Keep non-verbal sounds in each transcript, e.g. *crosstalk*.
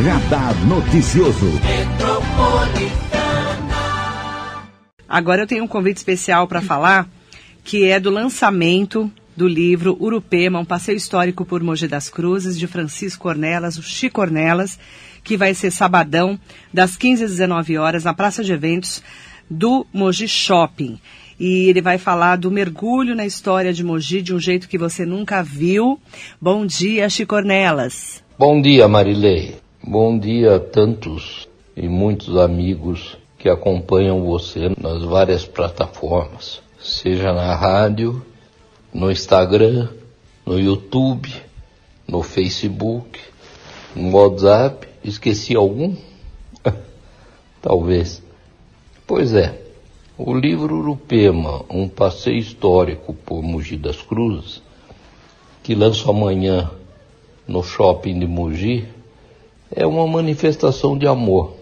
Radar Noticioso. Agora eu tenho um convite especial para falar, que é do lançamento do livro Urupema, um passeio histórico por Mogi das Cruzes, de Francisco Ornelas, o Chico Ornelas, que vai ser sabadão, das 15 às 19 horas, na Praça de Eventos do Mogi Shopping. E ele vai falar do mergulho na história de Mogi de um jeito que você nunca viu. Bom dia, Chico Ornelas. Bom dia, Marilei. Bom dia a tantos e muitos amigos que acompanham você nas várias plataformas, seja na rádio, no Instagram, no YouTube, no Facebook, no WhatsApp. Esqueci algum? *laughs* Talvez. Pois é, o livro Urupema, um passeio histórico por Mogi das Cruzes, que lanço amanhã no shopping de Mogi, é uma manifestação de amor.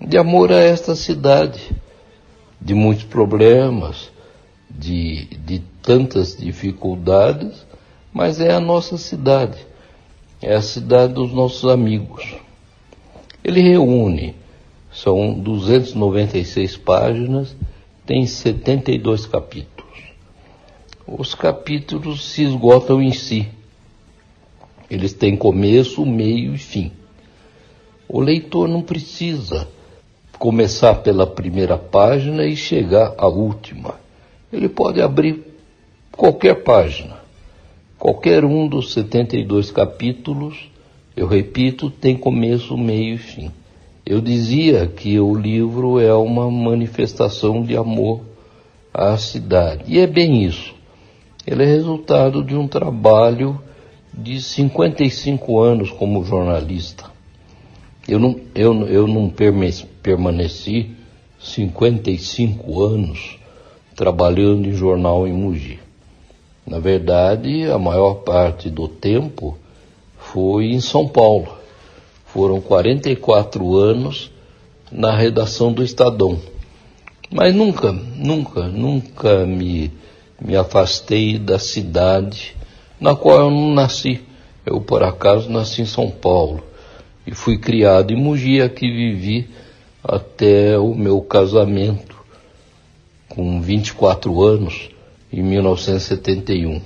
De amor a esta cidade, de muitos problemas, de, de tantas dificuldades, mas é a nossa cidade, é a cidade dos nossos amigos. Ele reúne, são 296 páginas, tem 72 capítulos. Os capítulos se esgotam em si. Eles têm começo, meio e fim. O leitor não precisa começar pela primeira página e chegar à última. Ele pode abrir qualquer página. Qualquer um dos 72 capítulos, eu repito, tem começo, meio e fim. Eu dizia que o livro é uma manifestação de amor à cidade. E é bem isso. Ele é resultado de um trabalho de 55 anos como jornalista. Eu não, eu, eu não permaneci 55 anos trabalhando em jornal em Mogi. Na verdade, a maior parte do tempo foi em São Paulo. Foram 44 anos na redação do Estadão. Mas nunca, nunca, nunca me, me afastei da cidade na qual eu não nasci. Eu, por acaso, nasci em São Paulo e fui criado em Mogi, aqui vivi até o meu casamento, com 24 anos, em 1971.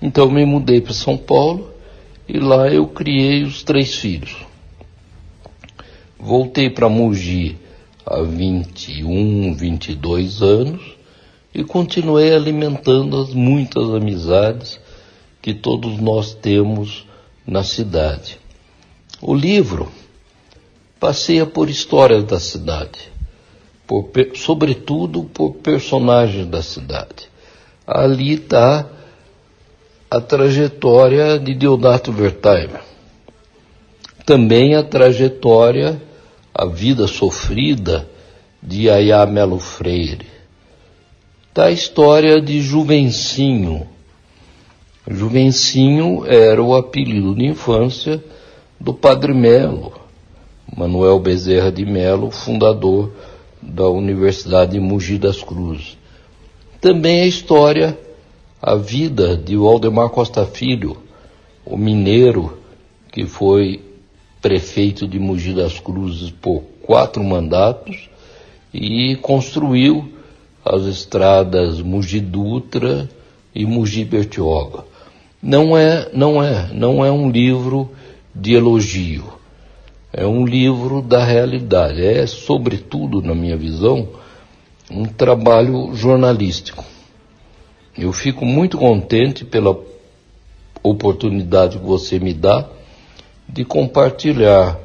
Então me mudei para São Paulo e lá eu criei os três filhos. Voltei para Mogi há 21, 22 anos e continuei alimentando as muitas amizades que todos nós temos na cidade. O livro passeia por histórias da cidade, por, sobretudo por personagens da cidade. Ali está a trajetória de Deodato Wertheimer. Também a trajetória, a vida sofrida de Ayá Melo Freire. Está a história de Juvencinho, Juvencinho era o apelido de infância do Padre Melo, Manuel Bezerra de Melo, fundador da Universidade de Mogi das Cruzes. Também a história, a vida de Waldemar Costa Filho, o mineiro que foi prefeito de Mogi das Cruzes por quatro mandatos e construiu as estradas Mogi Dutra e Mogi Bertioga não é, não é, não é um livro de elogio. É um livro da realidade. É, sobretudo, na minha visão, um trabalho jornalístico. Eu fico muito contente pela oportunidade que você me dá de compartilhar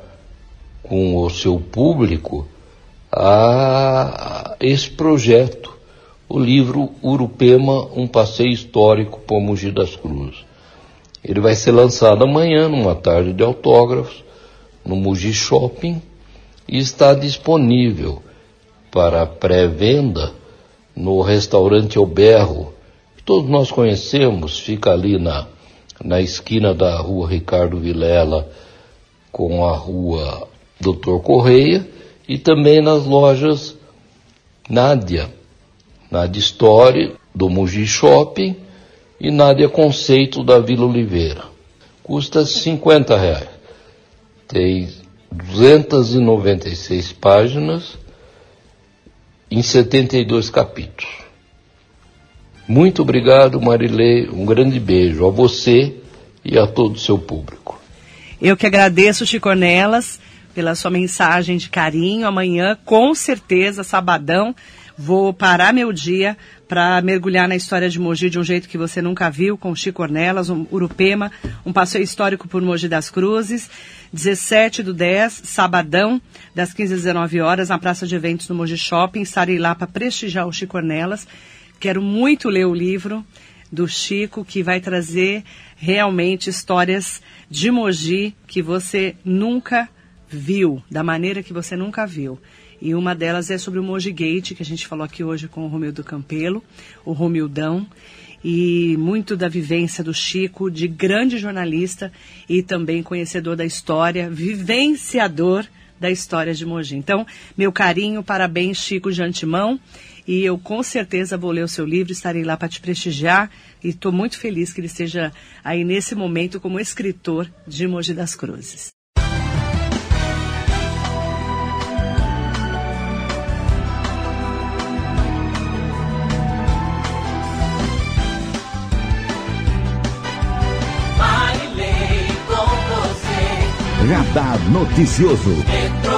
com o seu público a, esse projeto o livro Urupema, um passeio histórico por Mogi das Cruzes. Ele vai ser lançado amanhã, numa tarde de autógrafos, no Mogi Shopping, e está disponível para pré-venda no restaurante Oberro, que todos nós conhecemos, fica ali na, na esquina da rua Ricardo Vilela com a rua Doutor Correia, e também nas lojas Nádia, Nádia Story, do Mugi Shopping e Nádia Conceito da Vila Oliveira. Custa 50 reais. tem 296 páginas em 72 capítulos. Muito obrigado, Marilei. Um grande beijo a você e a todo o seu público. Eu que agradeço, Chicornelas, pela sua mensagem de carinho. Amanhã, com certeza, sabadão, vou parar meu dia para mergulhar na história de Mogi de um jeito que você nunca viu, com Chico Ornelas, um Urupema, um passeio histórico por Mogi das Cruzes. 17 do 10, sabadão, das 15 às 19 horas, na Praça de Eventos no Mogi Shopping. Estarei lá para prestigiar o Chico Ornelas. Quero muito ler o livro do Chico, que vai trazer realmente histórias de Mogi que você nunca viu, da maneira que você nunca viu. E uma delas é sobre o Moji Gate, que a gente falou aqui hoje com o Romildo Campelo, o Romildão, e muito da vivência do Chico, de grande jornalista e também conhecedor da história, vivenciador da história de Mogi. Então, meu carinho, parabéns, Chico, de antemão. E eu com certeza vou ler o seu livro, estarei lá para te prestigiar e estou muito feliz que ele esteja aí nesse momento como escritor de Mogi das Cruzes. Radar Noticioso.